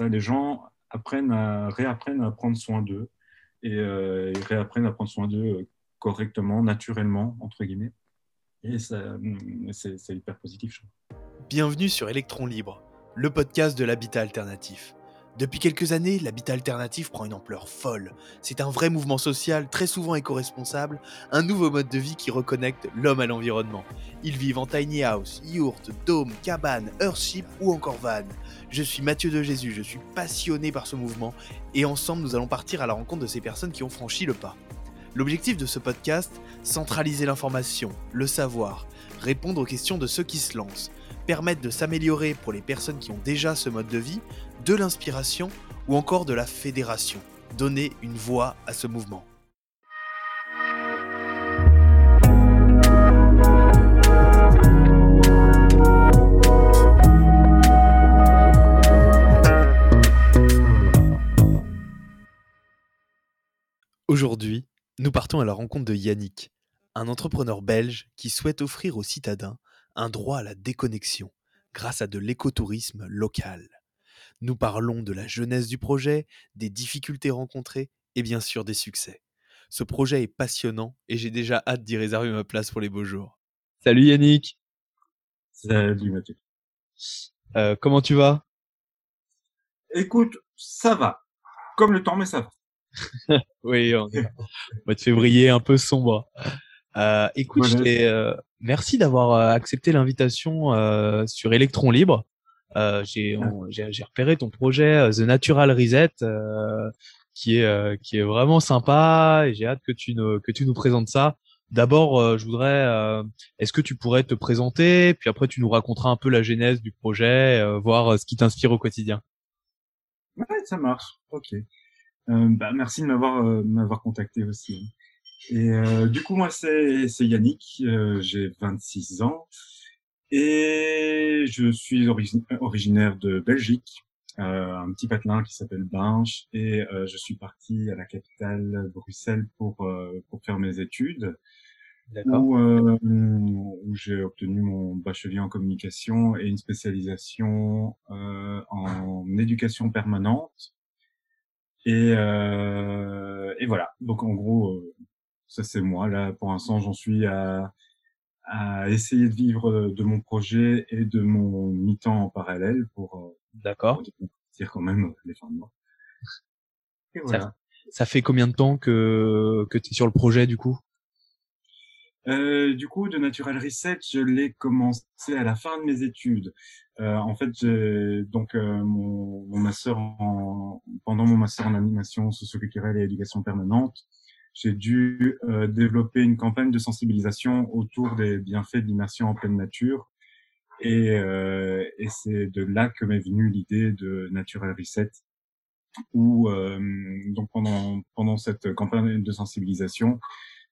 les gens apprennent à, réapprennent à prendre soin d'eux et euh, réapprennent à prendre soin d'eux correctement, naturellement, entre guillemets. Et c'est hyper positif, je. Bienvenue sur Electron Libre, le podcast de l'habitat alternatif. Depuis quelques années, l'habitat alternatif prend une ampleur folle. C'est un vrai mouvement social, très souvent éco-responsable, un nouveau mode de vie qui reconnecte l'homme à l'environnement. Ils vivent en tiny house, yurt, dôme, cabane, earthship ou encore van. Je suis Mathieu de Jésus, je suis passionné par ce mouvement et ensemble nous allons partir à la rencontre de ces personnes qui ont franchi le pas. L'objectif de ce podcast, centraliser l'information, le savoir, répondre aux questions de ceux qui se lancent, permettre de s'améliorer pour les personnes qui ont déjà ce mode de vie, de l'inspiration ou encore de la fédération. Donner une voix à ce mouvement. Aujourd'hui, nous partons à la rencontre de Yannick, un entrepreneur belge qui souhaite offrir aux citadins un droit à la déconnexion grâce à de l'écotourisme local. Nous parlons de la jeunesse du projet, des difficultés rencontrées et bien sûr des succès. Ce projet est passionnant et j'ai déjà hâte d'y réserver ma place pour les beaux jours. Salut Yannick Salut Mathieu. Euh, comment tu vas? Écoute, ça va. Comme le temps, mais ça va. oui, on est mois de février un peu sombre. Euh, écoute, euh, merci d'avoir accepté l'invitation euh, sur Electron Libre. Euh, j'ai repéré ton projet The Natural Reset qui est qui est vraiment sympa et j'ai hâte que tu nous que tu nous présentes ça. D'abord, je voudrais, est-ce que tu pourrais te présenter, puis après tu nous raconteras un peu la genèse du projet, voir ce qui t'inspire au quotidien. Ouais, ça marche. Ok. bah, merci de m'avoir m'avoir contacté aussi. Et euh, du coup, moi, c'est Yannick, euh, j'ai 26 ans et je suis originaire de Belgique, euh, un petit patelin qui s'appelle Binche, et euh, je suis parti à la capitale Bruxelles pour pour faire mes études, où, où j'ai obtenu mon bachelier en communication et une spécialisation en éducation permanente. Et, et voilà. Donc en gros, ça c'est moi. Là, pour l'instant, j'en suis à, à essayer de vivre euh, de mon projet et de mon mi-temps en parallèle pour, euh, D'accord. dire quand même les fins de mois. Et voilà. Ça, ça, fait combien de temps que, que tu es sur le projet du coup? Euh, du coup, de Natural Reset, je l'ai commencé à la fin de mes études. Euh, en fait, j'ai donc euh, mon, mon master en, pendant mon master en animation socioculturelle et éducation permanente, j'ai dû euh, développer une campagne de sensibilisation autour des bienfaits de l'immersion en pleine nature. Et, euh, et c'est de là que m'est venue l'idée de Natural Reset, où euh, donc pendant pendant cette campagne de sensibilisation,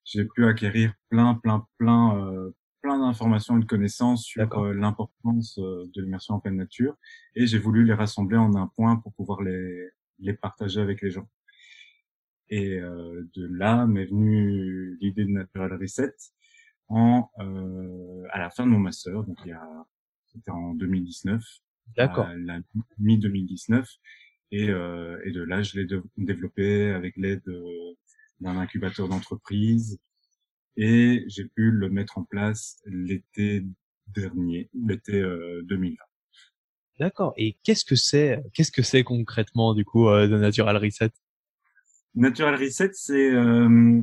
j'ai pu acquérir plein plein plein euh, plein d'informations et de connaissances sur euh, l'importance euh, de l'immersion en pleine nature, et j'ai voulu les rassembler en un point pour pouvoir les les partager avec les gens. Et euh, de là m'est venue l'idée de Natural Reset en euh, à la fin de mon master, donc il y a c'était en 2019, d'accord, la mi 2019, et, euh, et de là je l'ai développé avec l'aide d'un incubateur d'entreprise et j'ai pu le mettre en place l'été dernier, l'été 2020. D'accord. Et qu'est-ce que c'est, qu'est-ce que c'est concrètement du coup de Natural Reset? Natural Reset, c'est euh,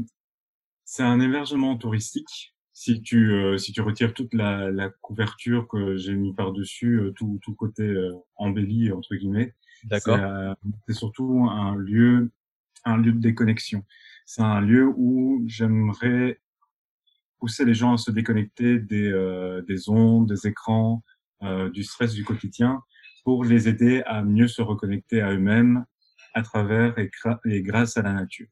c'est un hébergement touristique. Si tu euh, si tu retires toute la, la couverture que j'ai mis par dessus, euh, tout tout côté euh, embelli entre guillemets. D'accord. C'est surtout un lieu un lieu de déconnexion. C'est un lieu où j'aimerais pousser les gens à se déconnecter des des ondes, des écrans, du stress du quotidien, pour les aider à mieux se reconnecter à eux-mêmes à travers et, grâce à la nature.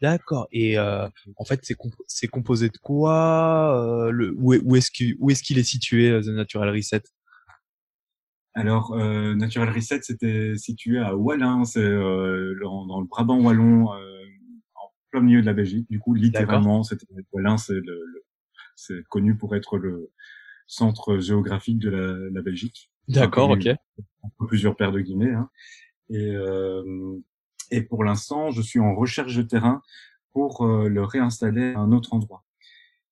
D'accord. Et euh, en fait, c'est composé de quoi euh, le, Où, est-ce qu'il est, qu'il est situé, euh, The Natural Reset? Alors, euh, Natural Reset, c'était situé à Wallin, c'est euh, dans le Brabant wallon, en plein milieu de la Belgique. Du coup, littéralement, c'était Wallin, c'est le, c'est connu pour être le centre géographique de la, la Belgique. D'accord, ok. Plusieurs paires de guillemets. Hein. Et, euh, et pour l'instant, je suis en recherche de terrain pour euh, le réinstaller à un autre endroit.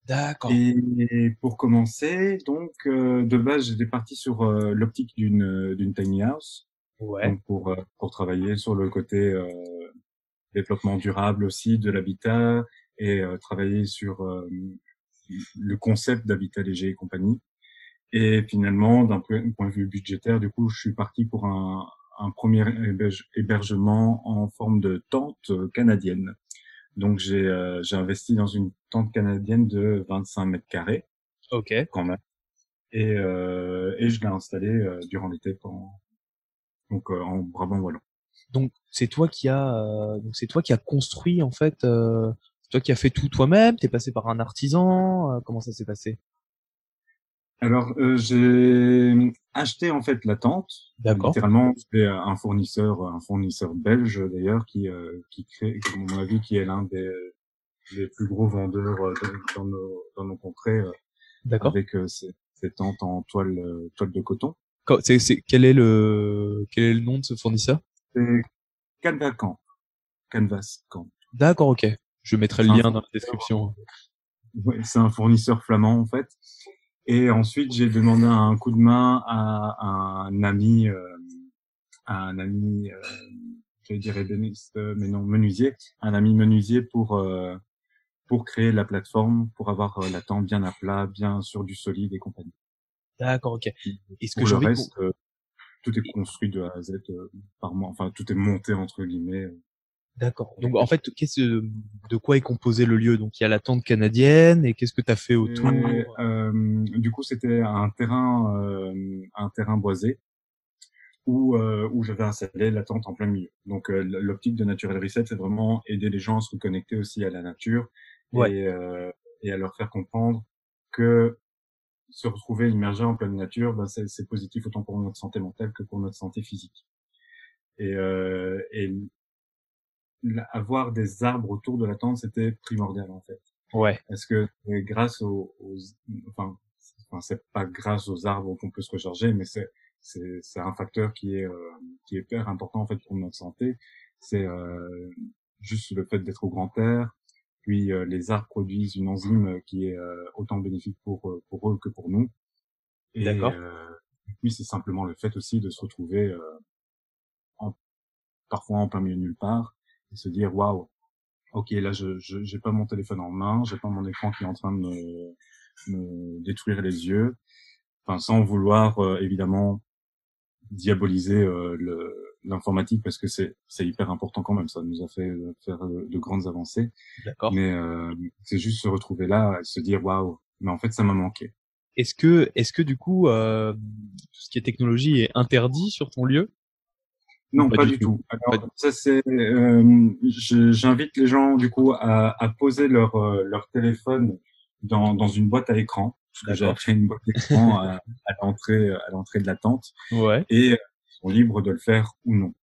D'accord. Et pour commencer, donc euh, de base, j'étais parti sur euh, l'optique d'une d'une tiny house. Ouais. Donc pour euh, pour travailler sur le côté développement durable aussi de l'habitat et travailler sur le concept d'habitat léger et compagnie. Et finalement, d'un point de vue budgétaire, du coup, je suis parti pour un, un premier hébergement en forme de tente canadienne. Donc j'ai euh, j'ai investi dans une tente canadienne de 25 mètres carrés. Ok. Quand même. Et euh, et je l'ai installée euh, durant l'été pendant donc euh, en Brabant wallon. Donc c'est toi qui a donc c'est toi qui a construit en fait toi qui a fait tout toi-même, t'es passé par un artisan, comment ça s'est passé? Alors, euh, j'ai acheté en fait la tente. D'accord. Littéralement, c'est un fournisseur, un fournisseur belge d'ailleurs, qui euh, qui crée, à mon avis, qui est l'un des, des plus gros vendeurs euh, dans nos dans nos contrées. Euh, D'accord. Avec ces, ces, tentes en toile toile de coton. C'est c'est quel est le quel est le nom de ce fournisseur? C'est Canvas Camp. Canvas Camp. D'accord, ok. Je mettrai le lien dans la description. Oui, c'est un fournisseur flamand en fait. Et ensuite, j'ai demandé un coup de main à, un ami, euh, à un ami, euh, je dirais ébéniste, mais non, menuisier, un ami menuisier pour euh, pour créer la plateforme, pour avoir euh, la tente bien à plat, bien sur du solide et compagnie. D'accord, ok. Est-ce que le reste, euh, tout est construit de A à Z par moi. Enfin, tout est monté entre guillemets. D'accord. Donc en fait, qu'est-ce de quoi est composé le lieu? Donc il y a la tente canadienne et qu'est-ce que tu as fait autour? Euh, Du coup, c'était un terrain euh, un terrain boisé où euh, où j'avais installé la tente en plein milieu. Donc euh, l'optique de Natural Reset, c'est vraiment aider les gens à se reconnecter aussi à la nature et euh, et à leur faire comprendre que se retrouver immergé en pleine nature, ben, c'est positif autant pour notre santé mentale que pour notre santé physique. Et, euh, et avoir des arbres autour de la tente, c'était primordial en fait. Ouais. Parce que grâce aux, enfin, enfin c'est pas grâce aux arbres qu'on peut se recharger, mais c'est c'est c'est un facteur qui est euh, qui est hyper important en fait pour notre santé. C'est euh, juste le fait d'être au grand air. Puis euh, les arbres produisent une enzyme qui est euh, autant bénéfique pour euh, pour eux que pour nous. D'accord. puis c'est simplement le fait aussi de se retrouver en, parfois en plein milieu de nulle part et se dire waouh, ok là je j'ai pas mon téléphone en main, j'ai pas mon écran qui est en train de me, me détruire les yeux, enfin sans vouloir euh, évidemment diaboliser euh, le l'informatique parce que c'est c'est hyper important quand même, ça nous a fait euh, faire de, grandes avancées. D'accord. Mais c'est juste se retrouver là et se dire waouh, mais en fait ça m'a manqué. Est-ce que est-ce que du coup tout ce qui est technologie est interdit sur ton lieu? Non, pas, du tout. Alors, ça c'est, euh, j'invite les gens du coup à, à poser leur euh, leur téléphone dans dans une boîte à écran. J'ai appris une boîte d'écran à, à l'entrée à l'entrée de la tente. Ouais. Et ils sont libres de le faire ou non.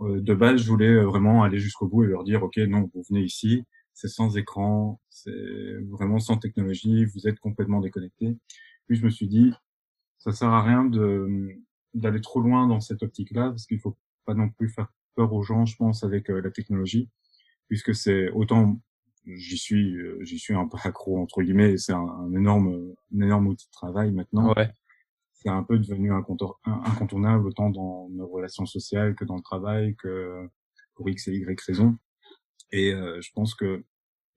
Euh, de base, je voulais vraiment aller jusqu'au bout et leur dire, ok, non, vous venez ici, c'est sans écran, c'est vraiment sans technologie, vous êtes complètement déconnecté. Puis je me suis dit, ça sert à rien de d'aller trop loin dans cette optique-là, parce qu'il faut pas non plus faire peur aux gens, je pense, avec euh, la technologie, puisque c'est autant j'y suis euh, j'y suis un peu accro entre guillemets, c'est un, énorme un énorme outil de travail maintenant. Ouais. C'est un peu devenu incontournable autant dans nos relations sociales que dans le travail que pour X et Y raisons. Et euh, je pense que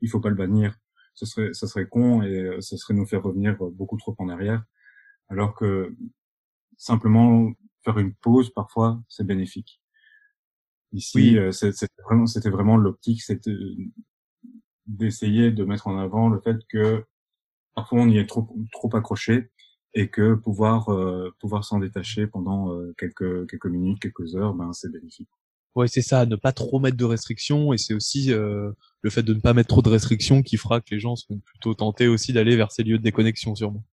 il faut pas le bannir. Ce serait ça serait con et ce serait nous faire revenir beaucoup trop en arrière. Alors que simplement faire une pause parfois c'est bénéfique. Ici, euh, c'était vraiment, c'était vraiment l'optique, c'était d'essayer de mettre en avant le fait que parfois on y est trop trop accroché et que pouvoir euh, pouvoir s'en détacher pendant euh, quelques quelques minutes, quelques heures, ben c'est bénéfique. Ouais, c'est ça, ne pas trop mettre de restrictions et c'est aussi le fait de ne pas mettre trop de restrictions qui fera que les gens seront plutôt tentés aussi d'aller vers ces lieux de déconnexion sûrement.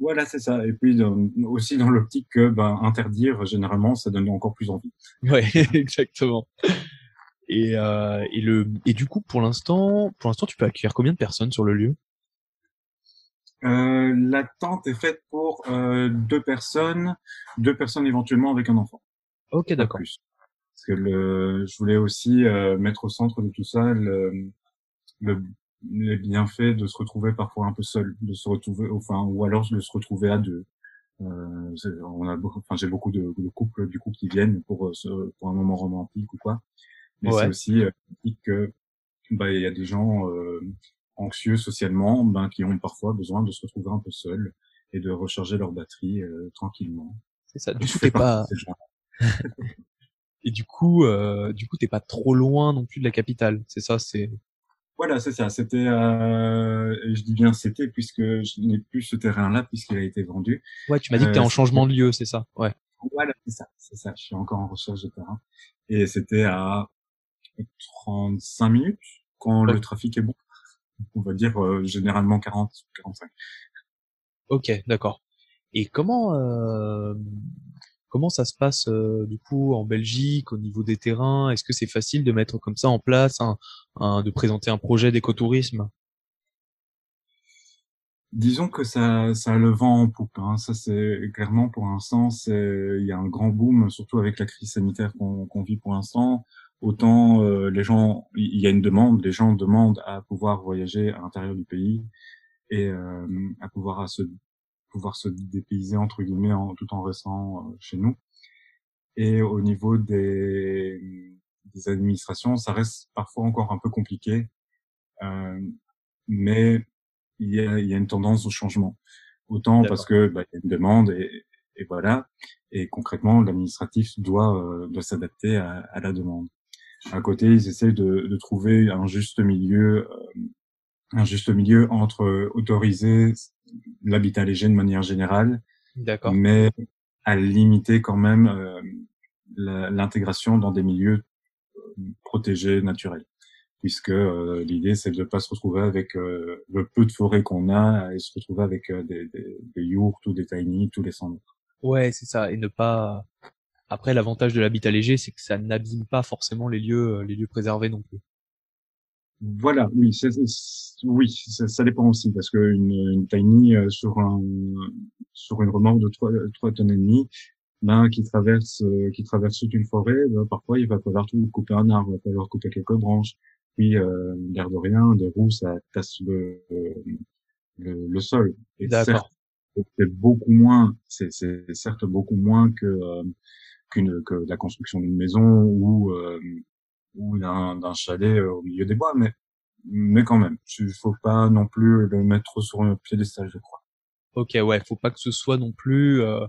Voilà, c'est ça. Et puis aussi dans l'optique que ben, interdire, généralement, ça donne encore plus envie. Ouais, exactement. Et, euh, et le et du coup, pour l'instant, pour l'instant, tu peux accueillir combien de personnes sur le lieu? Euh, la tente est faite pour euh, deux personnes, deux personnes éventuellement avec un enfant. Ok, d'accord. Parce que le, je voulais aussi euh, mettre au centre de tout ça le, le, les bienfaits de se retrouver parfois un peu seul, de se retrouver, enfin, ou alors de se retrouver à deux. Euh, on a, enfin, j'ai beaucoup de, de, couples du coup qui viennent pour euh, pour un moment romantique ou quoi. Mais c'est aussi euh, que bah il y a des gens euh, anxieux socialement, ben qui ont parfois besoin de se retrouver un peu seuls et de recharger leur batterie euh, tranquillement. C'est ça. Du coup, t'es pas. et du coup, euh, du coup, t'es pas trop loin non plus de la capitale. C'est ça, c'est. Voilà, c'est ça. C'était, euh, je dis bien c'était puisque je n'ai plus ce terrain-là puisqu'il a été vendu. Ouais, tu m'as dit que t'es en euh, changement de lieu, c'est ça? Ouais. Voilà, c'est ça, c'est ça. Je suis encore en recherche de terrain. Et c'était à 35 minutes quand le trafic est bon. On va dire euh, généralement 40, 45. Ok, d'accord. Et comment euh, comment ça se passe euh, du coup en Belgique au niveau des terrains? Est-ce que c'est facile de mettre comme ça en place, de présenter un projet d'écotourisme? Disons que ça, ça le vent en poupe. Hein. Ça, c'est clairement pour l'instant, il y a un grand boom, surtout avec la crise sanitaire qu'on vit pour l'instant. Autant euh, les gens, il y a une demande, les gens demandent à pouvoir voyager à l'intérieur du pays et euh, à pouvoir à se pouvoir se dépayser entre guillemets en, tout en restant euh, chez nous. Et au niveau des, des administrations, ça reste parfois encore un peu compliqué, euh, mais il y, a, il y a une tendance au changement. Autant parce que bah, il y a une demande et, et voilà, et concrètement l'administratif doit doit s'adapter à, à, la demande à côté, ils essaient de, de trouver un juste milieu, euh, un juste milieu entre autoriser l'habitat léger de manière générale, mais à limiter quand même euh, l'intégration dans des milieux protégés naturels puisque euh, l'idée c'est de ne pas se retrouver avec euh, le peu de forêt qu'on a et se retrouver avec des, des, des yurts ou des tiny tous les 100 mètres. Ouais, c'est ça, et ne pas après, l'avantage de l'habitat léger, c'est que ça n'abîme pas forcément les lieux, les lieux préservés non plus. Voilà, oui, oui, ça, dépend aussi parce que une, une tiny euh, sur un sur une remorque de 3, 3 tonnes et demi, ben, qui traverse euh, qui traverse toute une forêt, ben, parfois il va falloir tout couper un arbre, il va falloir couper quelques branches. Puis euh, l'air de rien, des roues, ça casse le le, le sol. D'accord. C'est beaucoup moins, c'est certes beaucoup moins que qu'une que la construction d'une maison ou euh, ou d'un chalet euh, au milieu des bois, mais mais quand même, il faut pas non plus le mettre sur un piédestal, je crois. Ok, ouais, faut pas que ce soit non plus. Euh,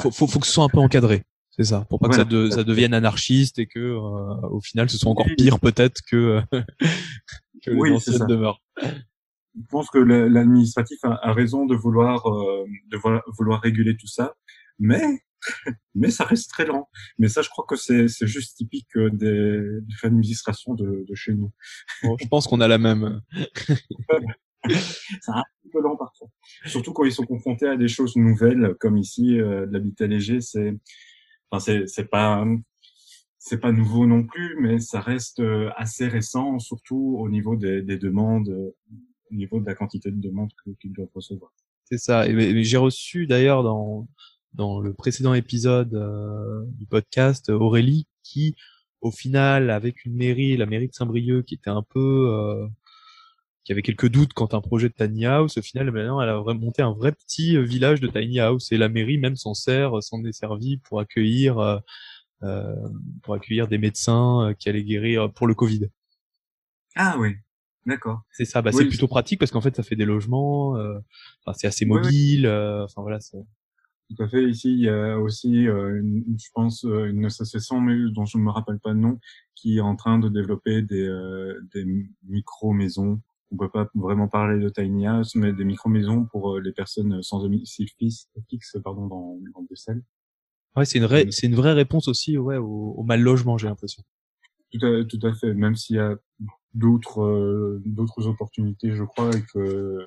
faut, faut, faut, que ce soit un peu encadré, c'est ça, pour pas que ça, de, ça devienne anarchiste et que euh, au final ce soit encore pire peut-être que que oui, les demeures. Je pense que l'administratif a, a, raison de vouloir euh, de vouloir réguler tout ça, mais mais ça reste très lent. Mais ça, je crois que c'est juste typique euh, des, des administrations de, de chez nous. je pense qu'on a la même. c'est un peu lent parfois. Surtout quand ils sont confrontés à des choses nouvelles, comme ici, euh, l'habitat léger, c'est, enfin, c'est pas, c'est pas nouveau non plus, mais ça reste euh, assez récent, surtout au niveau des, des demandes, au niveau de la quantité de demandes qu'ils doivent recevoir. C'est ça. Et j'ai reçu d'ailleurs dans dans le précédent épisode euh, du podcast Aurélie qui au final avec une mairie la mairie de Saint-Brieuc qui était un peu euh, qui avait quelques doutes quant à un projet de tiny house au final maintenant elle a monté un vrai petit euh, village de tiny house et la mairie même s'en sert s'en est servi pour accueillir euh, pour accueillir des médecins qui allaient guérir pour le Covid. Ah oui, d'accord. C'est ça, bah, c'est plutôt pratique parce qu'en fait ça fait des logements, enfin, c'est assez mobile, enfin voilà. Tout à fait. Ici, il y a aussi, euh, une, je pense, euh, une association, mais dont je ne me rappelle pas le nom, qui est en train de développer des, euh, des micro-maisons. On peut pas vraiment parler de tiny house, mais des micro-maisons pour les personnes sans domicile fixe, pardon, dans, dans Bruxelles. Ouais, c'est une, vraie, c'est une vraie réponse aussi ouais, au, au mal logement, j'ai l'impression. Tout à, tout à fait. Même s'il y a d'autres d'autres opportunités, je crois, et que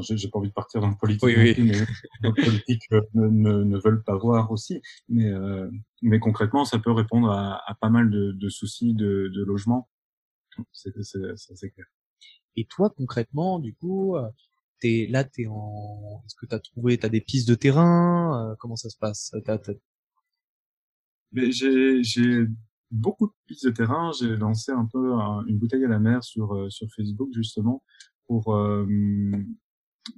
j'ai pas envie de partir dans le politique, oui, oui. mais les politiques euh, ne, ne, veulent pas voir aussi. Mais, euh, mais concrètement, ça peut répondre à, à pas mal de, de soucis de, de logement. C'est clair. Et toi, concrètement, du coup, euh, t'es là, t'es en. Est-ce que t'as trouvé, t'as des pistes de terrain euh, Comment ça se passe Mais j'ai j'ai beaucoup de pistes de terrain. J'ai lancé un peu une bouteille à la mer sur euh, sur Facebook justement pour euh,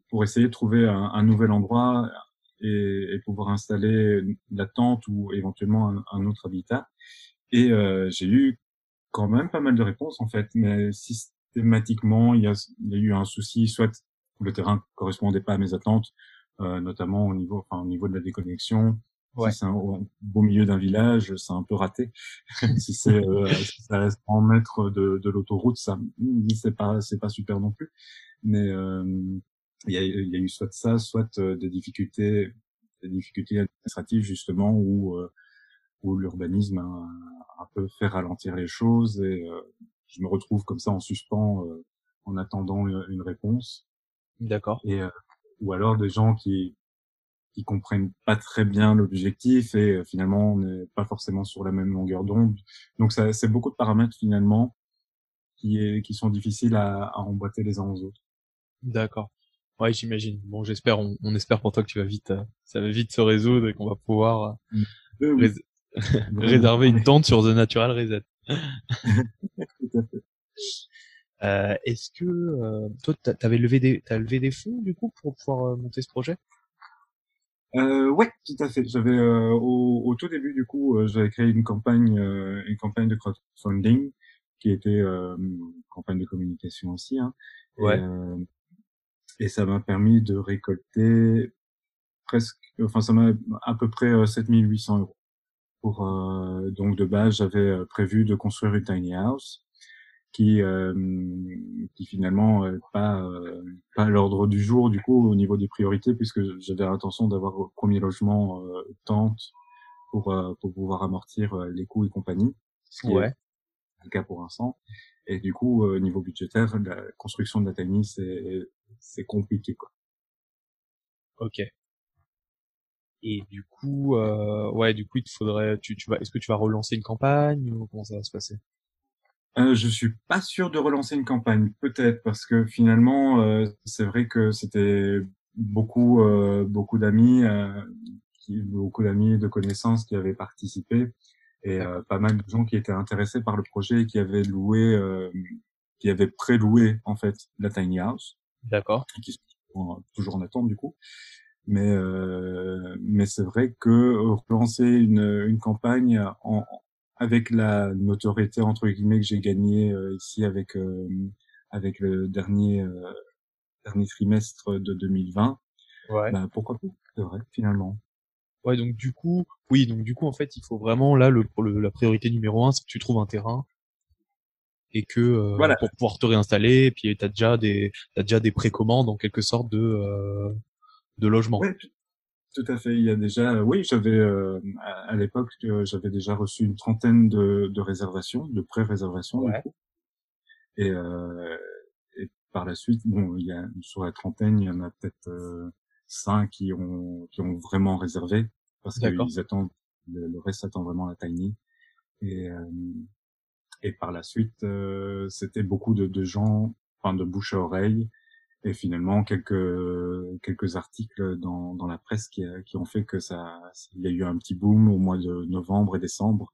pour essayer de trouver un, un nouvel endroit et, et, pouvoir installer la tente ou éventuellement un, un autre habitat. Et euh, j'ai eu quand même pas mal de réponses en fait, mais systématiquement il y a, il y a eu un souci, soit le terrain correspondait pas à mes attentes, euh, notamment au niveau, enfin, au niveau de la déconnexion. Ouais. Si c'est au beau milieu d'un village, c'est un peu raté. si c'est euh, si ça reste en mètres de, de l'autoroute, ça c'est pas c'est pas super non plus. Mais euh, il y, a, y a eu soit ça, soit euh, des difficultés des difficultés administratives justement où euh, où l'urbanisme a, un peu fait ralentir les choses et je me retrouve comme ça en suspens en attendant une réponse. D'accord. Et euh, ou alors des gens qui qui comprennent pas très bien l'objectif et euh, finalement on n'est pas forcément sur la même longueur d'onde. Donc ça c'est beaucoup de paramètres finalement qui est qui sont difficiles à, à emboîter les uns aux autres. D'accord. Ouais, j'imagine. Bon, j'espère, on, on, espère pour toi que tu vas vite, euh, ça va vite se résoudre et qu'on va pouvoir mmh. réserver une tente sur The Natural Reset. Tout à fait. Euh, Est-ce que euh, toi, t'avais levé des, t'as levé des fonds du coup pour pouvoir euh, monter ce projet? Euh, Ouais, tout à fait. J'avais euh, au, au, tout début du coup, j'avais créé une campagne, une campagne de crowdfunding qui était une campagne de communication aussi. Hein, ouais. Et, et ça m'a permis de récolter presque, enfin ça m'a à peu près 7800 euros. Pour donc de base, j'avais prévu de construire une tiny house qui euh, qui finalement euh, pas euh, pas l'ordre du jour du coup au niveau des priorités puisque j'avais l'intention d'avoir au premier logement tente pour pour pouvoir amortir les coûts et compagnie ce qui ouais. est le cas pour l'instant et du coup au niveau budgétaire la construction de la tiny c'est c'est compliqué quoi. Ok. Et du coup euh, ouais du coup il te faudrait tu tu vas est-ce que tu vas relancer une campagne ou comment ça va se passer? Euh, je suis pas sûr de relancer une campagne, peut-être parce que finalement, euh, c'est vrai que c'était beaucoup, euh, beaucoup d'amis, euh, beaucoup d'amis, de connaissances qui avaient participé et euh, pas mal de gens qui étaient intéressés par le projet et qui avaient loué, qui avaient pré-loué en fait la tiny house. D'accord. Qui sont toujours en attente du coup. Mais mais c'est vrai que relancer une, une campagne en, avec la notoriété entre guillemets que j'ai gagnée euh, ici avec euh, avec le dernier euh, dernier trimestre de 2020 ouais. bah, pourquoi pas? C'est vrai finalement ouais donc du coup oui donc du coup en fait il faut vraiment là le, le la priorité numéro un c'est que tu trouves un terrain et que voilà. pour pouvoir te réinstaller et puis t'as déjà des t'as déjà des précommandes en quelque sorte de de logement ouais, tout à fait. Il y a déjà, oui, j'avais euh, à, l'époque, euh, j'avais déjà reçu une trentaine de, de réservations, de pré-réservations. Ouais. Et, euh, et par la suite, bon, il y a sur la trentaine, il y en a peut-être euh, qui ont qui ont vraiment réservé parce qu'ils attendent le, reste attend vraiment la tiny. Et euh, et par la suite, c'était beaucoup de, de gens, enfin de bouche à oreille et finalement quelques quelques articles dans, dans la presse qui, qui ont fait que ça il y a eu un petit boom au mois de novembre et décembre.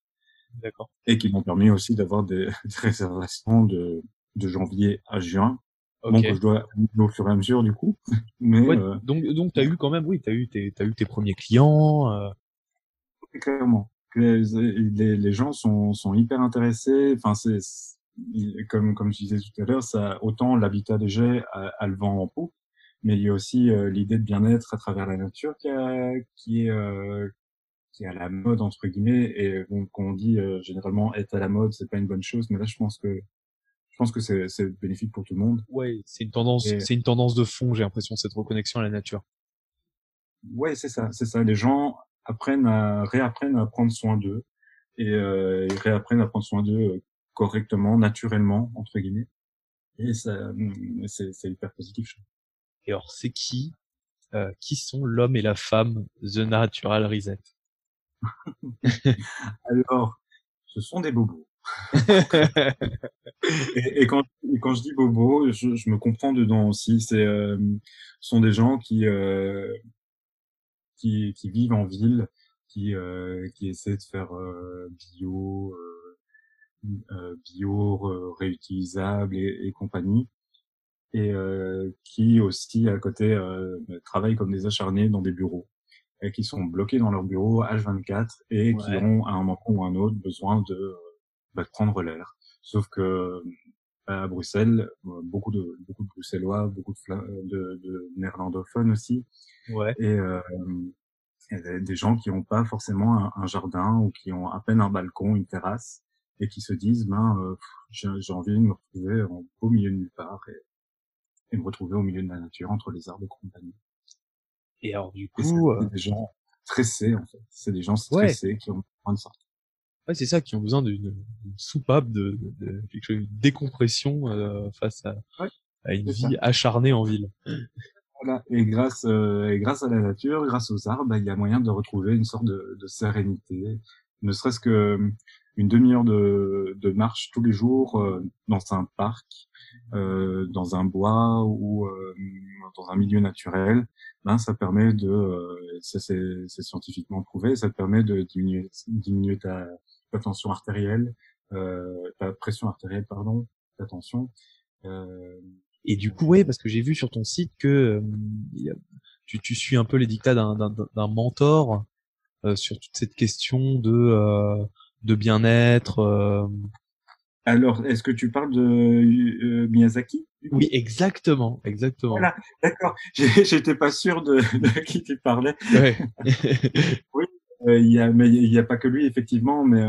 D'accord. Et qui m'ont permis aussi d'avoir des, des, réservations de de janvier à juin okay. bon que je dois au fur et à mesure du coup. Mais ouais, euh, donc donc t'as eu quand même oui t'as eu tes t'as eu tes premiers clients euh... clairement. Les, les, les gens sont sont hyper intéressés. Enfin c'est comme comme je disais tout à l'heure, ça autant l'habitat léger a, a, le vent en poupe, mais il y a aussi euh, l'idée de bien-être à travers la nature qui, a, qui est euh, qui est à la mode entre guillemets. Et quand on dit euh, généralement être à la mode, c'est pas une bonne chose, mais là je pense que pense que c'est bénéfique pour tout le monde. Ouais, c'est une tendance, c'est une tendance de fond, j'ai l'impression cette reconnexion à la nature. Ouais, c'est ça, c'est ça. Les gens apprennent à réapprennent à prendre soin d'eux et, euh, ils réapprennent à prendre soin d'eux correctement, naturellement, entre guillemets. Et ça, mm, c'est hyper positif. Et alors, c'est qui, euh, qui sont l'homme et la femme The Natural Reset? Alors, ce sont des bobos. Et, et, quand, quand je dis bobo, je, je me comprends dedans aussi. C'est euh, sont des gens qui euh, qui, qui vivent en ville, qui euh, qui essaient de faire euh, bio, euh, bio réutilisable et, et compagnie, et qui aussi à côté travaillent comme des acharnés dans des bureaux et qui sont bloqués dans leur bureau H24 et qui ont à un moment ou un autre besoin de, bah, de prendre l'air. Sauf que à Bruxelles, beaucoup de beaucoup de Bruxellois, beaucoup de, de, de néerlandophones aussi, ouais. et euh, des gens qui n'ont pas forcément un, un, jardin ou qui ont à peine un balcon, une terrasse, et qui se disent ben euh, j'ai envie de me retrouver en, au milieu de nulle part et, et, me retrouver au milieu de la nature entre les arbres et compagnie. Et alors du coup, c'est des gens stressés en fait, c'est des gens stressés ouais. qui ont besoin de sortir. Ouais, c'est ça, qui ont besoin d'une soupape, de, de, de, quelque chose, une décompression euh, face à, ouais, à une vie ça. acharnée en ville. Voilà. Et grâce, euh, et grâce à la nature, grâce aux arbres, bah, il y a moyen de retrouver une sorte de, de sérénité, ne serait-ce que une demi-heure de, de, marche tous les jours euh, dans un parc, euh, dans un bois ou euh, dans un milieu naturel, ben ça permet de, c'est scientifiquement prouvé, ça permet de diminuer, diminuer ta, ta tension artérielle, ta pression artérielle, pardon, ta tension. Et du coup, ouais, parce que j'ai vu sur ton site que euh, tu, tu, suis un peu les dictats d'un mentor euh, sur toute cette question de euh, de bien-être. Alors, est-ce que tu parles de Miyazaki Oui, exactement, exactement. Voilà, d'accord. J'étais pas sûr de, de, qui tu parlais. Ouais. oui, il y a, mais il n'y a pas que lui effectivement, mais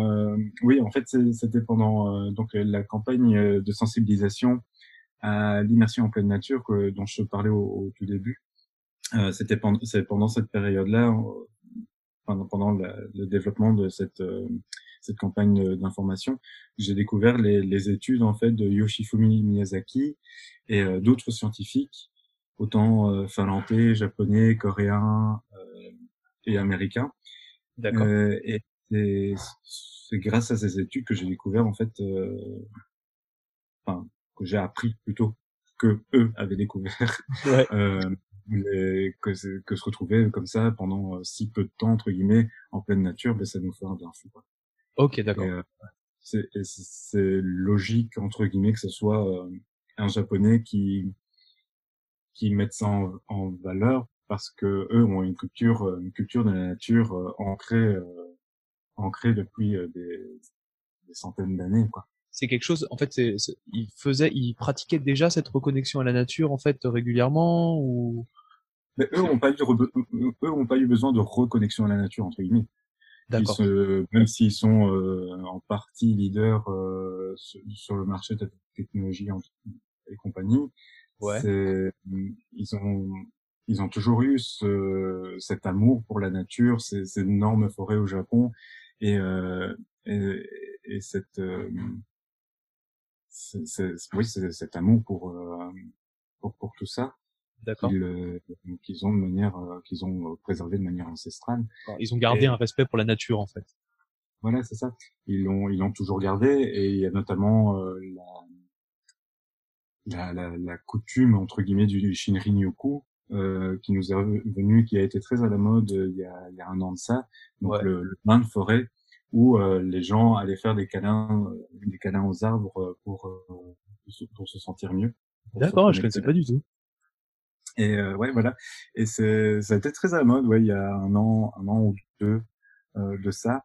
oui, en fait, c'était pendant donc la campagne de sensibilisation à l'immersion en pleine nature que, dont je parlais au, au tout début. Euh, C'était pendant, pendant cette période-là, pendant, pendant la, le développement de cette, euh, cette campagne d'information, j'ai découvert les, les, études en fait de Yoshifumi Miyazaki et euh, d'autres scientifiques, autant euh, finlandais, japonais, coréens euh, et américains. D'accord. Euh, et c'est grâce à ces études que j'ai découvert en fait, enfin, que j'ai appris plutôt que eux avaient découvert ouais. euh, les, que, que se retrouver comme ça pendant euh, si peu de temps entre guillemets en pleine nature ben ça nous fait un bien fou quoi. ok d'accord euh, c'est logique entre guillemets que ce soit euh, un japonais qui qui mette ça en, en, valeur parce que eux ont une culture une culture de la nature euh, ancrée euh, ancrée depuis des, des centaines d'années quoi. C'est quelque chose en fait c'est il faisait il pratiquait déjà cette reconnexion à la nature en fait régulièrement ou? Mais eux ont pas eu eux ont pas eu besoin de reconnexion à la nature entre guillemets. D'accord. même s'ils sont euh, en partie leaders euh, sur, le marché de la technologie et compagnie ouais. ils ont ils ont toujours eu ce, cet amour pour la nature ces, ces énormes forêts au Japon et euh, et, et cette euh, c'est, oui, c'est cet amour pour, euh, pour, pour tout ça. D'accord. Qu'ils, euh, qu'ils ont de manière, euh, qu'ils ont préservé de manière ancestrale. Ils ont gardé et, un respect pour la nature, en fait. Voilà, c'est ça. Ils l'ont, ils l'ont toujours gardé, et il y a notamment euh, la, la, la, la, coutume entre guillemets du Shinrin-yoku euh, qui nous est venu, qui a été très à la mode il y a, il y a un an de ça. Donc ouais. le, le bain de forêt où euh, les gens allaient faire des câlins, euh, des câlins aux arbres pour, euh, pour se sentir mieux. D'accord, je connaissais pas du tout. Et euh, ouais, voilà. Et c'est, ça a été très à la mode, ouais, il y a un an, un an ou deux euh, de ça.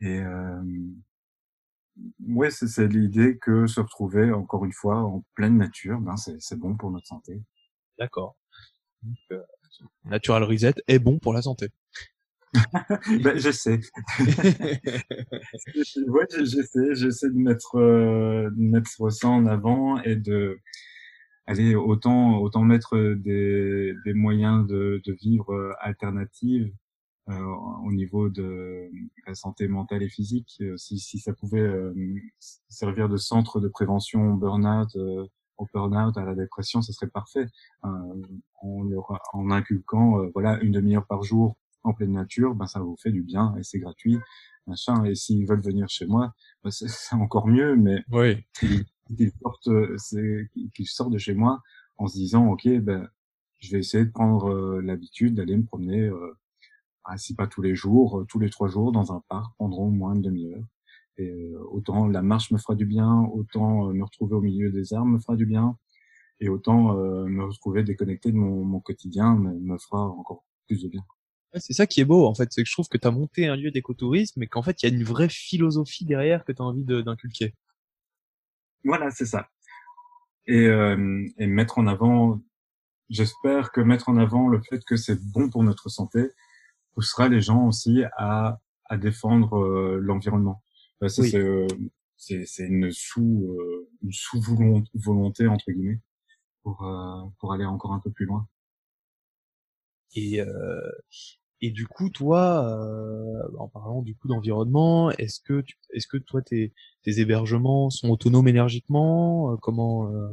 Et euh, ouais, c'est, c'est l'idée que se retrouver encore une fois en pleine nature, ben c'est, c'est bon pour notre santé. D'accord. Euh, Natural Reset est bon pour la santé. ben, j'essaie. ouais, j'essaie, j'essaie de mettre, euh, de mettre ça en avant et de, aller autant, autant mettre des, des moyens de, de vivre alternatives euh, au niveau de la santé mentale et physique. Si, si ça pouvait euh, servir de centre de prévention burn-out, euh, au burn-out, à la dépression, ce serait parfait. Euh, en, en inculquant, voilà, une demi-heure par jour en pleine nature, ben ça vous fait du bien et c'est gratuit, machin. Et s'ils veulent venir chez moi, ben c'est encore mieux, mais oui. qu'ils sortent, qu'ils sortent de chez moi en se disant, ok, ben, je vais essayer de prendre l'habitude d'aller me promener, euh, si pas tous les jours, tous les trois jours dans un parc, pendant au moins une demi-heure. Et autant la marche me fera du bien, autant me retrouver au milieu des arbres me fera du bien, et autant me retrouver déconnecté de mon, mon quotidien me, me fera encore plus de bien c'est ça qui est beau, en fait, c'est que je trouve que tu as monté un lieu d'écotourisme, mais qu'en fait, il y a une vraie philosophie derrière que tu as envie d'inculquer. Voilà, c'est ça. Et, euh, et mettre en avant, j'espère que mettre en avant le fait que c'est bon pour notre santé poussera les gens aussi à, à défendre euh, l'environnement. Euh, c'est c'est une sous euh, une sous volonté entre guillemets pour euh, pour aller encore un peu plus loin. Et et du coup, toi, euh, en parlant du coup d'environnement, est-ce que tu, est-ce que toi tes, tes hébergements sont autonomes énergiquement? Comment euh?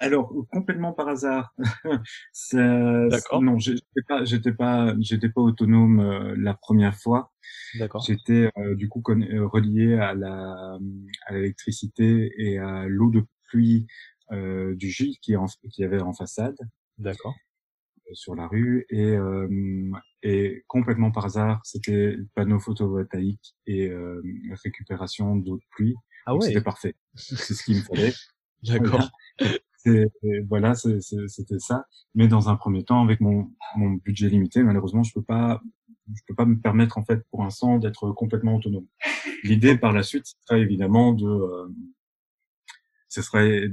Alors complètement par hasard. D'accord. Non, j'étais pas, j'étais pas, j'étais pas autonome la première fois. D'accord. J'étais du coup relié à la à l'électricité et à l'eau de pluie du gîte qui, en, qui avait en façade. D'accord sur la rue et, euh, et complètement par hasard, c'était panneau photovoltaïque et euh, récupération d'eau de pluie. Ah ouais. C'était parfait. C'est ce qu'il me fallait. D'accord. Voilà, c'était ça. Mais dans un premier temps, avec mon, mon budget limité, malheureusement, je peux pas, je peux pas me permettre en fait pour l'instant d'être complètement autonome. L'idée par la suite serait évidemment de euh, ce serait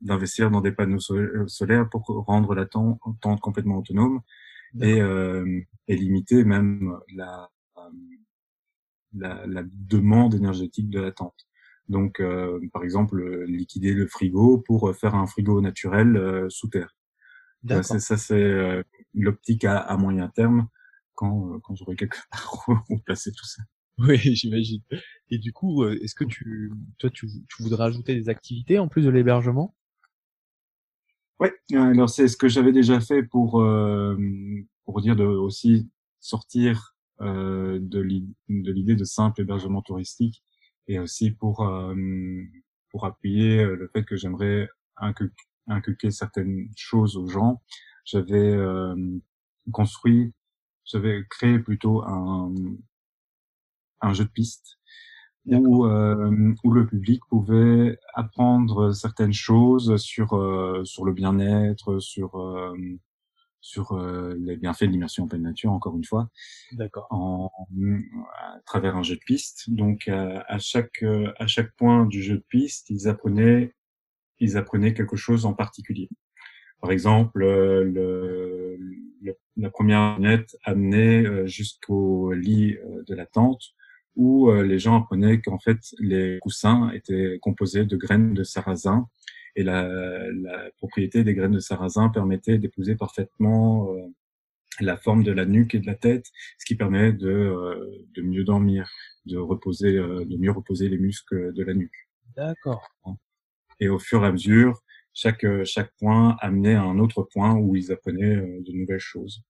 d'investir dans des panneaux euh, solaires pour rendre la tente complètement autonome et, euh, et limiter même la, euh, la, la, demande énergétique de la tente. Donc, euh, par exemple, liquider le frigo pour faire un frigo naturel euh, sous terre. Ça, c'est l'optique à, à, moyen terme quand, quand j'aurai quelque part où placer tout ça. Oui, j'imagine. Et du coup, euh, est-ce que tu, toi, tu, tu voudrais ajouter des activités en plus de l'hébergement? Oui, alors c'est ce que j'avais déjà fait pour euh, pour dire de aussi sortir euh, de l'idée de simple hébergement touristique et aussi pour euh, pour appuyer le fait que j'aimerais inculquer certaines choses aux gens. J'avais construit, j'avais créé plutôt un un jeu de piste où, euh, où le public pouvait apprendre certaines choses sur euh, sur le bien-être, sur euh, sur euh, les bienfaits de l'immersion en pleine nature, encore une fois, d'accord, en à travers un jeu de piste. Donc à chaque à chaque point du jeu de piste, ils apprenaient ils apprenaient quelque chose en particulier. Par exemple, le, le, la première lunette amenait jusqu'au lit de la tente où euh, les gens apprenaient qu'en fait les coussins étaient composés de graines de sarrasin et la, la propriété des graines de sarrasin permettait d'épouser parfaitement euh, la forme de la nuque et de la tête, ce qui permet de, euh, de mieux dormir, de reposer, de mieux reposer les muscles de la nuque. D'accord. Et au fur et à mesure, chaque chaque point amenait à un autre point où ils apprenaient de nouvelles choses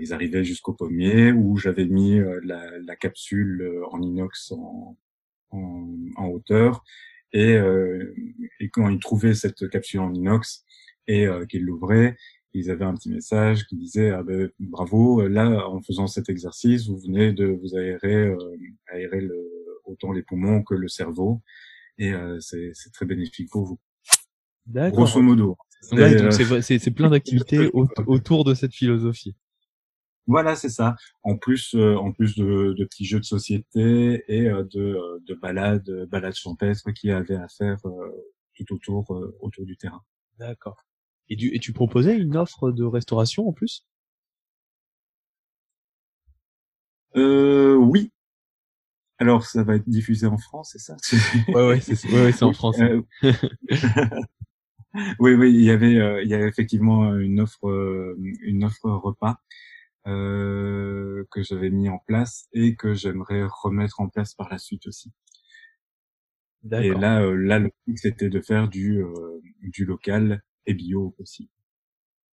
ils arrivaient jusqu'au pommier où j'avais mis euh, la, la, capsule euh, en inox en, en, en hauteur et, euh, quand ils trouvaient cette capsule en inox et qu'ils l'ouvraient, ils avaient un petit message qui disait ah ben, bravo là en faisant cet exercice vous venez de vous aérer aérer le, autant les poumons que le cerveau et c'est très bénéfique pour vous. Grosso modo. c'est plein d'activités autour de cette philosophie. Voilà, c'est ça. En plus, euh, en plus de, de, petits jeux de société et euh, de, euh, de balades, balades champêtres qui avaient à faire tout autour, autour du terrain. D'accord. Et, et tu proposais une offre de restauration en plus? Euh, Oui. Alors, ça va être diffusé en France, c'est ça? Ouais, ouais, c'est ouais, ouais, en France. oui, oui, il y avait, il y avait effectivement une offre, une offre repas euh, que j'avais mis en place et que j'aimerais remettre en place par la suite aussi. Et là, euh, là, le truc c'était de faire du euh, du local et bio aussi.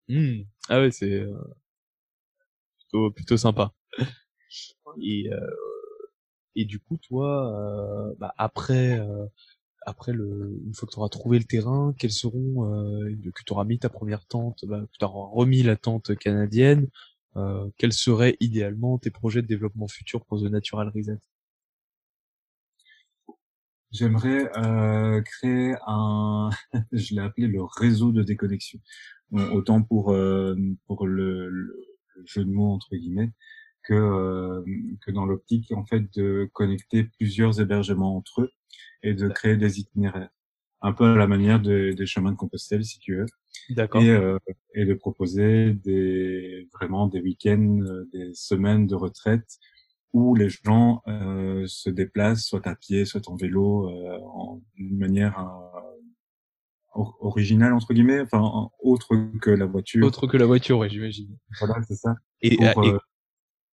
Mmh. Ah ouais, c'est plutôt plutôt sympa. Et et du coup, toi, bah, après après le, une fois que tu auras trouvé le terrain, quels seront euh, que tu auras mis ta première tente, bah, que tu auras remis la tente canadienne, euh, quels seraient idéalement tes projets de développement futur pour The Natural Reset? J'aimerais euh, créer un, je l'ai appelé le réseau de déconnexion. autant pour euh, pour le, le, jeu de mots entre guillemets que euh, que dans l'optique en fait de connecter plusieurs hébergements entre eux et de créer des itinéraires, un peu à la manière des chemins de Compostelle si tu veux. D'accord. Et, euh, et de proposer des vraiment des week-ends, euh, des semaines de retraite où les gens euh, se déplacent soit à pied, soit en vélo, euh, en d'une manière euh, originale entre guillemets, enfin autre que la voiture. Autre que la voiture, oui, j'imagine. Voilà, c'est ça. Et, pour, et... Euh,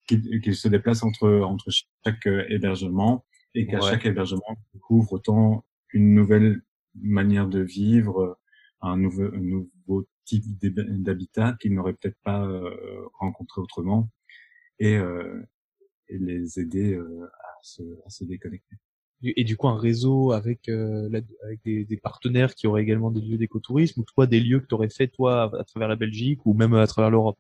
qu'ils se déplacent entre entre chaque hébergement et qu'à chaque hébergement découvre autant une nouvelle manière de vivre, un nouveau, un nouveau type d'habitat qu'ils n'auraient peut-être pas euh, rencontré autrement et, euh, et les aider euh, à, se, à se déconnecter. Et du coup, un réseau avec, euh, avec des, des, partenaires qui auraient également des lieux d'écotourisme ou toi, des lieux que tu aurais fait toi à, travers la Belgique ou même à travers l'Europe?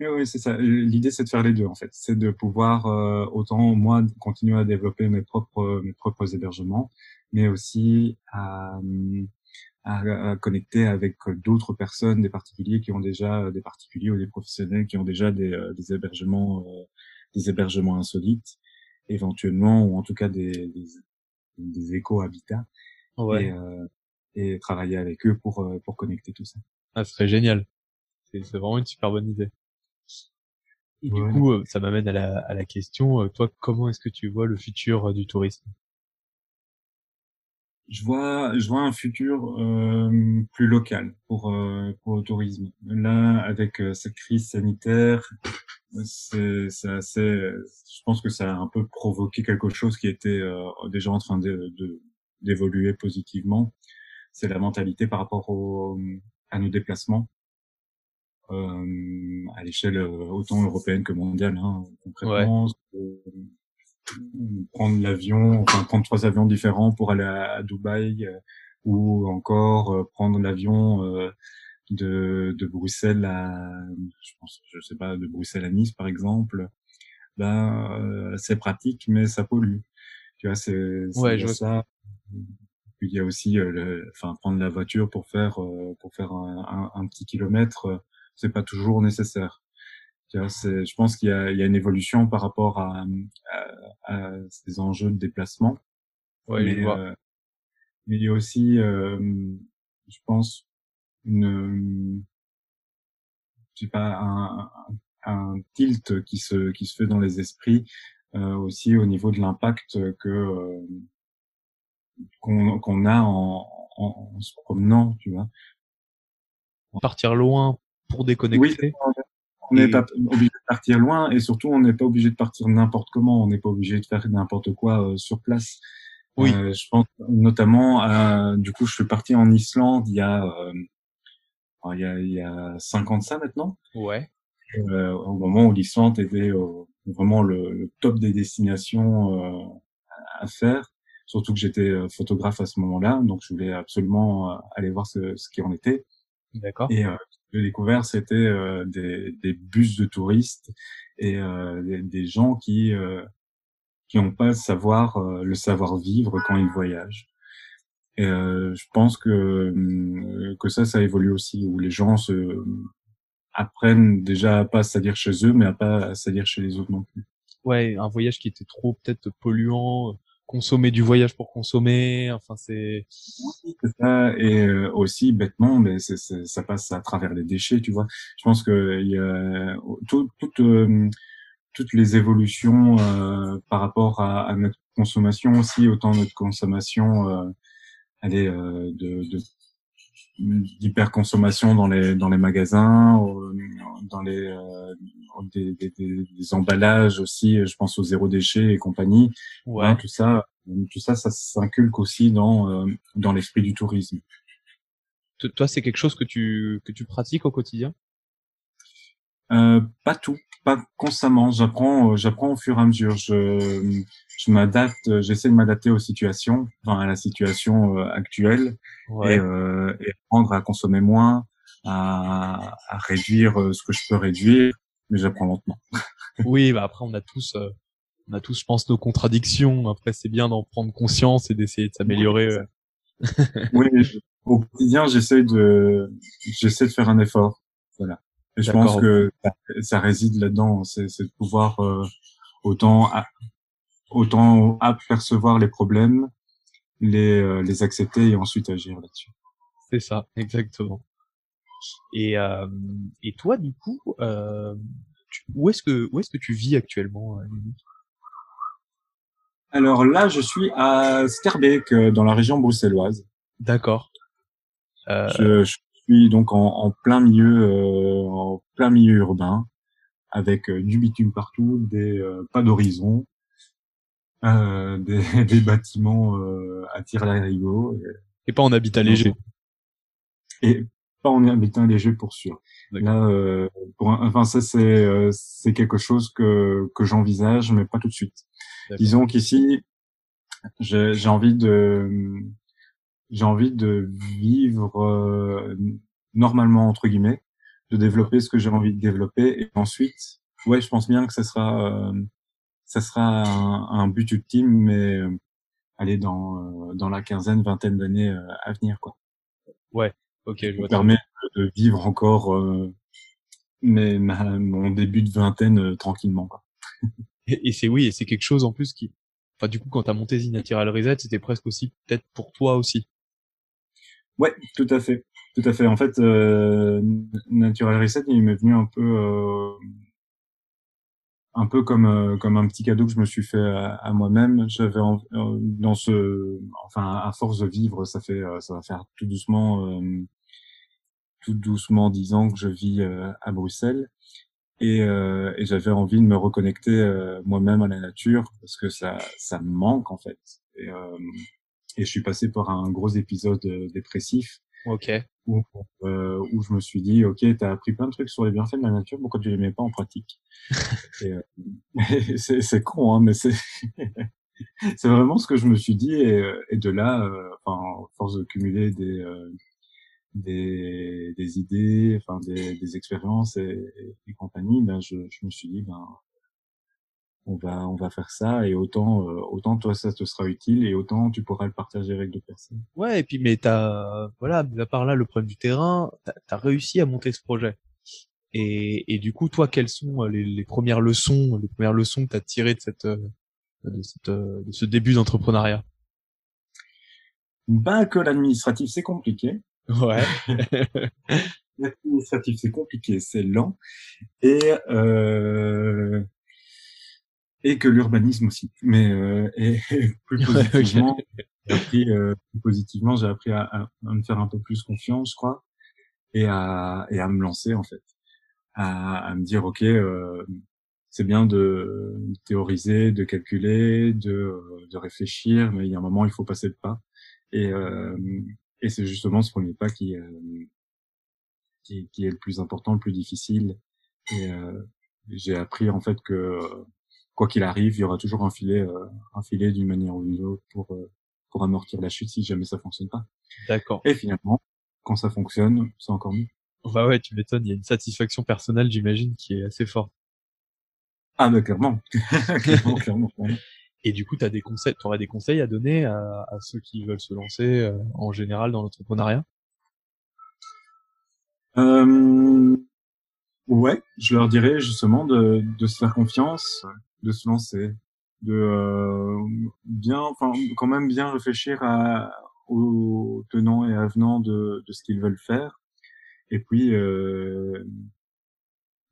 Oui, c'est ça. L'idée, c'est de faire les deux, en fait. C'est de pouvoir euh, autant moi continuer à développer mes propres mes propres hébergements, mais aussi à, à, connecter avec d'autres personnes, des particuliers qui ont déjà des particuliers ou des professionnels qui ont déjà des, euh, des hébergements euh, des hébergements insolites, éventuellement ou en tout cas des des, des éco-habitats. Ouais. Et, euh, et travailler avec eux pour pour connecter tout ça. Ah, ce serait génial. C'est vraiment une super bonne idée. Et du coup, euh, ça m'amène à la, à la question, euh, toi, comment est-ce que tu vois le futur euh, du tourisme? Je vois, je vois un futur euh, plus local pour pour le tourisme. Là, avec cette crise sanitaire, c'est assez. Je pense que ça a un peu provoqué quelque chose qui était déjà en train de d'évoluer positivement. C'est la mentalité par rapport au, à nos déplacements euh, à l'échelle euh, autant européenne que mondiale. Hein, concrètement, euh, prendre l'avion, enfin prendre trois avions différents pour aller à, Dubaï ou encore prendre l'avion de, de Bruxelles à, je pense, je sais pas, de Bruxelles à Nice par exemple. Ben, c'est pratique, mais ça pollue. Tu vois, c'est ouais, je ça. Puis il y a aussi, le, enfin, prendre la voiture pour faire pour faire un, un, un petit kilomètre c'est pas toujours nécessaire. Je pense qu'il y a, il y a une évolution par rapport à, à, ces enjeux de déplacement. Ouais, mais, euh, mais il y a aussi, euh, je pense, une, je sais pas, un, un, tilt qui se qui se fait dans les esprits euh, aussi au niveau de l'impact que euh, qu'on qu'on a en, en, en, se promenant, tu vois. Partir loin pour déconnecter. Oui, on n'est pas obligé de partir loin et surtout on n'est pas obligé de partir n'importe comment, on n'est pas obligé de faire n'importe quoi euh, sur place. Oui. Euh, je pense notamment, à, du coup, je suis parti en Islande il y a, euh, il y a, il y a 50 ça maintenant. Ouais. Euh, au moment où l'Islande était vraiment le, le, top des destinations à faire. Surtout que j'étais photographe à ce moment-là, donc je voulais absolument aller voir ce, ce qui en était. D'accord. Et j'ai découvert, c'était euh, des, des, bus de touristes et euh, des, des, gens qui euh, qui n'ont pas le savoir euh, le savoir vivre quand ils voyagent. Et je pense que que ça, ça évolue aussi où les gens se apprennent déjà à pas à dire chez eux, mais à pas à dire chez les autres non plus. Ouais, un voyage qui était trop peut-être polluant, consommer du voyage pour consommer. Enfin, c'est. Oui, c'est ça. Et euh, aussi, bêtement, mais c'est, ça passe à travers les déchets, tu vois. Je pense que il y a tout, tout, euh, toutes les évolutions euh, par rapport à, à, notre consommation aussi, autant notre consommation, euh, elle est de, d'hyperconsommation dans les dans les magasins, dans les des, des, des, emballages aussi. Je pense au zéro déchet et compagnie. Ouais. Hein, tout ça, tout ça, ça s'inculque aussi dans dans l'esprit du tourisme. Toi, c'est quelque chose que tu que tu pratiques au quotidien? Euh, Pas tout. Pas constamment. J'apprends, j'apprends au fur et à mesure. Je, je m'adapte, j'essaie de m'adapter aux situations, enfin à la situation actuelle, et, euh, et apprendre à consommer moins, à, à réduire ce que je peux réduire, mais j'apprends lentement. oui, bah après on a tous, on a tous, je pense, nos contradictions. Après, c'est bien d'en prendre conscience et d'essayer de s'améliorer. oui, au quotidien, j'essaie de, j'essaie de faire un effort. Voilà. Et je pense que ça, réside là-dedans, c'est de pouvoir euh, autant autant apercevoir les problèmes, les euh, les accepter et ensuite agir là-dessus. C'est ça, exactement. Et euh, et toi, du coup, euh, où est-ce que où est-ce que tu vis actuellement, Alors là, je suis à Scarbeck, dans la région bruxelloise. D'accord. Euh... Je, je, suis donc en, en plein milieu, euh, en plein milieu urbain, avec euh, du bitume partout, des euh, pas d'horizon, euh, des, des, bâtiments à tir larigot et, et pas en habitat léger. Et pas en habitat léger pour sûr. Là, pour enfin ça c'est c'est quelque chose que que j'envisage, mais pas tout de suite. Disons qu'ici, j'ai envie de j'ai envie de vivre euh, normalement entre guillemets, de développer ce que j'ai envie de développer et ensuite, ouais, je pense bien que ça sera euh, ça sera un, but ultime, mais euh, aller dans dans la quinzaine, vingtaine d'années à venir quoi. Ouais, ok, je vois. permet de vivre encore mais mon début de vingtaine tranquillement quoi. et, et c'est oui, et c'est quelque chose en plus qui Enfin, du coup, quand t'as monté Zinatural Reset, c'était presque aussi peut-être pour toi aussi. Ouais, tout à fait, tout à fait. En fait, euh, Natural Reset, il m'est venu un peu, euh, un peu comme euh, comme un petit cadeau que je me suis fait à, moi-même. J'avais euh, dans ce, enfin, à force de vivre, ça fait, euh, ça va faire tout doucement, tout doucement dix ans que je vis à Bruxelles. Et, et j'avais envie de me reconnecter moi-même à la nature parce que ça, ça me manque en fait. Et, et je suis passé par un gros épisode euh, dépressif. Ok. Où, euh, où je me suis dit, ok, t'as appris plein de trucs sur les bienfaits de la nature, pourquoi tu les mets pas en pratique? Euh, C'est con, hein, mais c'est c'est vraiment ce que je me suis dit. Et, et de là, euh, enfin, force de cumuler des euh, des, des idées, enfin des, des expériences et, et, compagnie, ben je, je me suis dit, ben on va on va faire ça et autant euh, autant toi ça te sera utile et autant tu pourras le partager avec d'autres personnes. Ouais et puis mais t'as voilà à part là le problème du terrain t'as as réussi à monter ce projet et, et du coup toi quelles sont euh, les, les premières leçons les premières leçons que t'as tirées de cette euh, de cette de ce début d'entrepreneuriat? Ben que l'administratif c'est compliqué. Ouais. l'administratif c'est compliqué c'est lent et euh et que l'urbanisme aussi. Mais euh, et, plus positivement, j'ai appris, euh, plus positivement, j'ai appris à, à, me faire un peu plus confiance, je crois, et à et à me lancer en fait, à, à me dire ok, euh, c'est bien de théoriser, de calculer, de de réfléchir, mais il y a un moment il faut passer le pas. Et euh, et c'est justement ce premier pas qui, euh, qui qui est le plus important, le plus difficile. Et euh, j'ai appris en fait que quoi qu'il arrive, il y aura toujours un filet, euh, un filet d'une manière ou d'une autre pour euh, pour amortir la chute si jamais ça fonctionne pas. D'accord. Et finalement, quand ça fonctionne, c'est encore mieux. Bah ouais, tu m'étonnes, il y a une satisfaction personnelle, j'imagine, qui est assez forte. Ah bah clairement, clairement, clairement, Et du coup, tu as des conseils, aurais des conseils à donner à, à, ceux qui veulent se lancer euh, en général dans l'entrepreneuriat? Euh, Ouais, je leur dirais justement de, de se faire confiance, de se lancer, de euh, bien, enfin quand même bien réfléchir à, aux tenants et avenants de, de ce qu'ils veulent faire, et puis euh,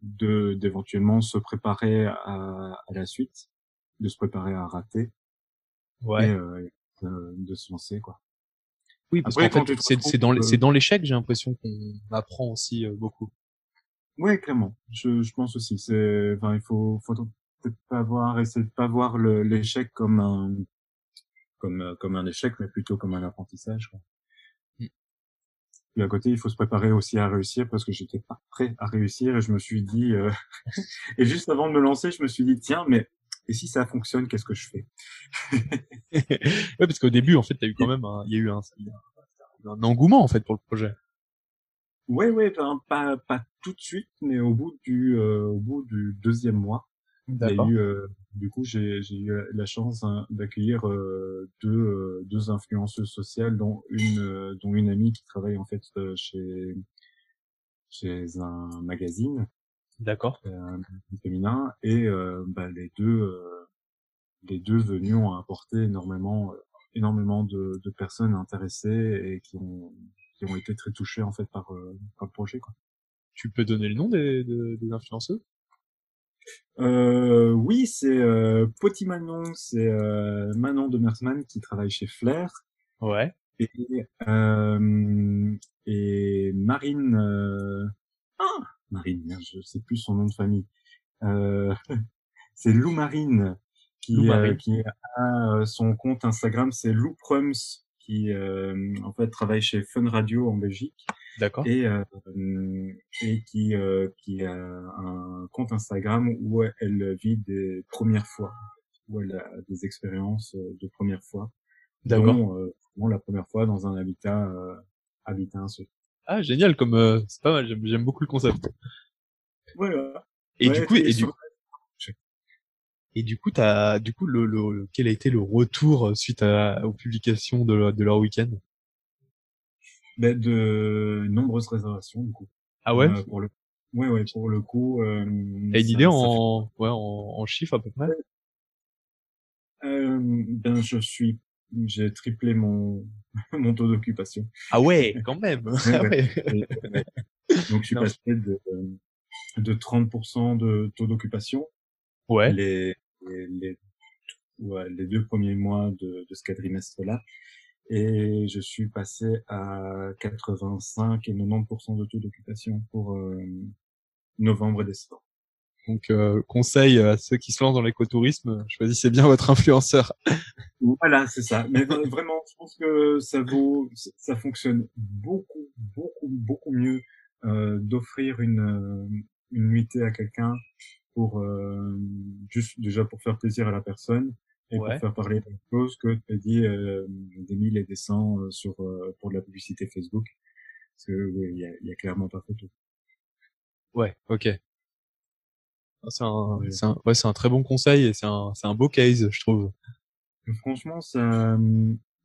de d'éventuellement se préparer à, à, la suite, de se préparer à rater, ouais. et euh, de, de, se lancer quoi. Oui, parce qu'en fait c'est dans c'est dans l'échec j'ai l'impression qu'on apprend aussi euh, beaucoup. Oui, clairement. Je, je pense aussi. C'est, enfin, il faut, faut peut-être pas voir, essayer de pas voir l'échec comme un comme comme un échec, mais plutôt comme un apprentissage. Quoi. Puis à côté, il faut se préparer aussi à réussir parce que j'étais pas prêt à réussir et je me suis dit euh, et juste avant de me lancer, je me suis dit tiens mais et si ça fonctionne, qu'est-ce que je fais? Ouais, parce qu'au début, en fait, t'as eu quand même, un- il y a eu un, un engouement en fait pour le projet. Ouais ouais, ben, pas pas tout de suite, mais au bout du euh, au bout du deuxième mois, il y a D'accord. eu euh, du coup j'ai j'ai eu la chance hein, d'accueillir euh, deux deux influenceuses sociales dont une euh, dont une amie qui travaille en fait chez chez un magazine D'accord. euh, féminin et euh, bah, les deux euh, les deux venus ont apporté énormément énormément de, de personnes intéressées et qui ont qui ont été très touchées en fait par euh, par le projet quoi. Tu peux donner le nom des, des, des influenceuses? Euh, oui, c'est euh, Poti Manon, c'est euh, Manon de Mersman qui travaille chez Flair Ouais. et euh, et Marine euh, ah Marine, je sais plus son nom de famille. Euh, c'est Lou Marine qui Lou euh, Marine. qui a euh, son compte Instagram, c'est Lou Prums qui euh, en fait travaille chez Fun Radio en Belgique D'accord. et euh, et qui euh, qui a un compte Instagram où elle vit des premières fois où elle a des expériences euh, de première fois D'accord. euh, la première fois dans un habitat euh, habitat insolite. Ah, génial, comme euh, c'est pas mal. J'aime, beaucoup le concept. Voilà. Et Ouais, du coup, et du, sur- et du coup, t'as, du coup, le, le, quel a été le retour suite à, aux publications de, leur- de leur week-end? Ben, de nombreuses réservations du coup. Ah ouais? Euh, pour le ouais ouais pour le coup. Euh, T'as une ça- idée ça en, ouais, en, en chiffres à peu près? Euh, ben je suis, j'ai triplé mon mon taux d'occupation. Ah ouais, quand même. Ah ouais. Euh, Donc je suis Non. passé de de 30% de taux d'occupation Ouais. les les les, ouais, les deux premiers mois de de ce quadrimestre là et je suis passé à 85 et 90% de taux d'occupation pour euh, novembre et décembre. Donc, euh, conseil à ceux qui se lancent dans l'écotourisme, choisissez bien votre influenceur. Voilà, c'est ça. Mais vra- vraiment, je pense que ça vaut, ça fonctionne beaucoup, beaucoup, beaucoup mieux euh, d'offrir une une nuitée à quelqu'un pour euh, juste déjà pour faire plaisir à la personne et Ouais. pour faire parler des choses que de payer euh, des mille et des cents euh, sur euh, pour de la publicité Facebook parce que il y a, y a clairement pas photo. Ouais, ok. Ah, C'est un, Ouais. c'est un, ouais, c'est un très bon conseil et c'est un, c'est un beau case, je trouve. Franchement, ça,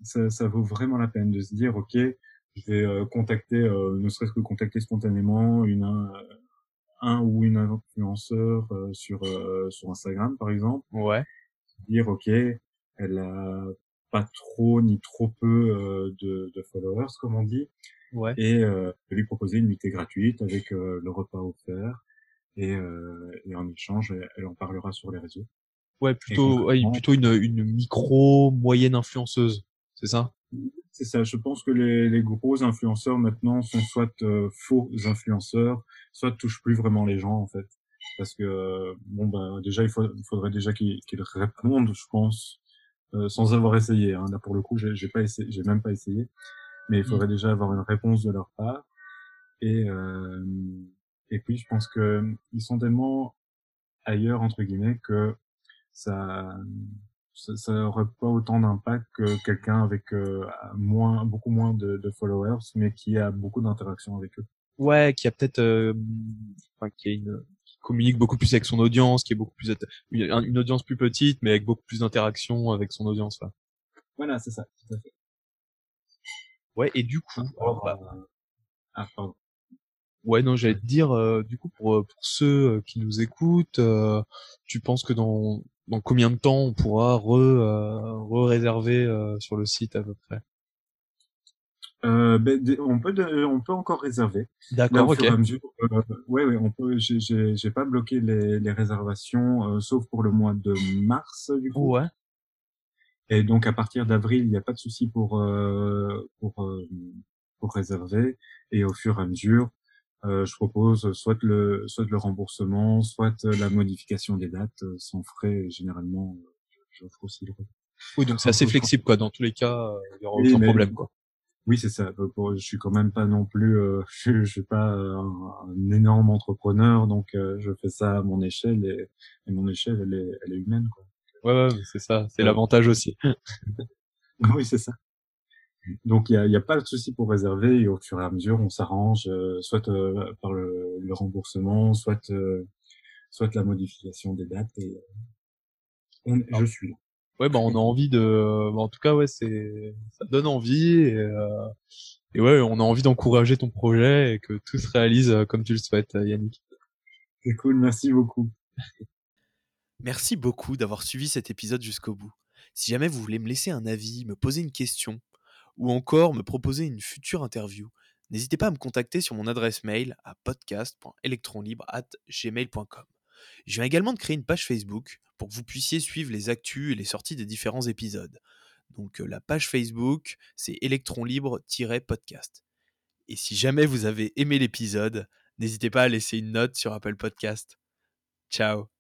ça, ça vaut vraiment la peine de se dire, ok, je vais euh, contacter, euh, ne serait-ce que contacter spontanément une un, ou une influenceur euh, sur euh, sur Instagram, par exemple, Ouais. dire, ok, elle a pas trop ni trop peu euh, de, de followers, comme on dit, Ouais. et euh, de lui proposer une nuitée gratuite avec euh, le repas offert. Et, euh, et en échange, elle, en parlera sur les réseaux. Ouais, plutôt, ouais, plutôt une, une micro moyenne influenceuse. C'est ça? C'est ça. Je pense que les, les gros influenceurs maintenant sont soit euh, faux influenceurs, soit touchent plus vraiment les gens en fait. Parce que euh, bon bah déjà il, faut, il faudrait déjà qu'ils qu'ils répondent, je pense, euh, sans avoir essayé. Hein. Là pour le coup, j'ai pas essayé, j'ai même pas essayé, mais il faudrait déjà avoir une réponse de leur part. Et euh, et puis je pense que ils sont tellement ailleurs entre guillemets que ça ça, ça aurait pas autant d'impact que quelqu'un avec euh, moins beaucoup moins de, de followers mais qui a beaucoup d'interactions avec eux. Ouais, qui a peut-être, euh, enfin, qui a une, qui communique beaucoup plus avec son audience, qui est beaucoup plus, une, audience plus petite, mais avec beaucoup plus d'interaction avec son audience, là. voilà c'est ça tout à fait. Ouais, et du coup, alors, bah, Euh, ah pardon Ouais, non, j'allais te dire, euh, du coup, pour, euh, pour ceux euh, qui nous écoutent, euh, tu penses que dans, dans combien de temps on pourra re, euh, re-réserver euh, sur le site à peu près? Euh, ben, on peut on peut encore réserver D'accord, au ok. fur et à mesure, ouais, ouais, on peut. J'ai, j'ai, j'ai pas bloqué les, les réservations, euh, sauf pour le mois de mars, du coup. Ouais, Et donc, à partir d'avril, il n'y a pas de souci pour euh, pour euh, pour réserver. Et au fur et à mesure, euh, je propose soit le soit le remboursement, soit la modification des dates euh, sans frais. Généralement, euh, j'offre aussi le. oui, donc c'est assez flexible, quoi. Dans tous les cas, euh, il y aura Oui, aucun mais- problème, quoi. Oui, c'est ça. Je suis quand même pas non plus, euh, je, je suis pas un, énorme entrepreneur, donc je fais ça à mon échelle et, et mon échelle, elle est, elle est humaine. Quoi. Ouais, ouais c'est ça, c'est l'avantage aussi. oui, c'est ça. Donc il y a, y a, pas de souci pour réserver et au fur et à mesure on s'arrange, soit par le, le, remboursement, soit soit la modification des dates et on, je suis là. Ouais, bah on a envie de, bah, en tout cas ouais c'est, ça donne envie et, euh... et ouais on a envie d'encourager ton projet et que tout se réalise euh, comme tu le souhaites, euh, Yannick. C'est cool, merci beaucoup. Merci beaucoup d'avoir suivi cet épisode jusqu'au bout. Si jamais vous voulez me laisser un avis, me poser une question, ou encore me proposer une future interview, n'hésitez pas à me contacter sur mon adresse mail à podcast.electronlibre.gmail.com. Je viens également de créer une page Facebook pour que vous puissiez suivre les actus et les sorties des différents épisodes. Donc la page Facebook, c'est Electron Libre-podcast. Et si jamais vous avez aimé l'épisode, n'hésitez pas à laisser une note sur Apple Podcast. Ciao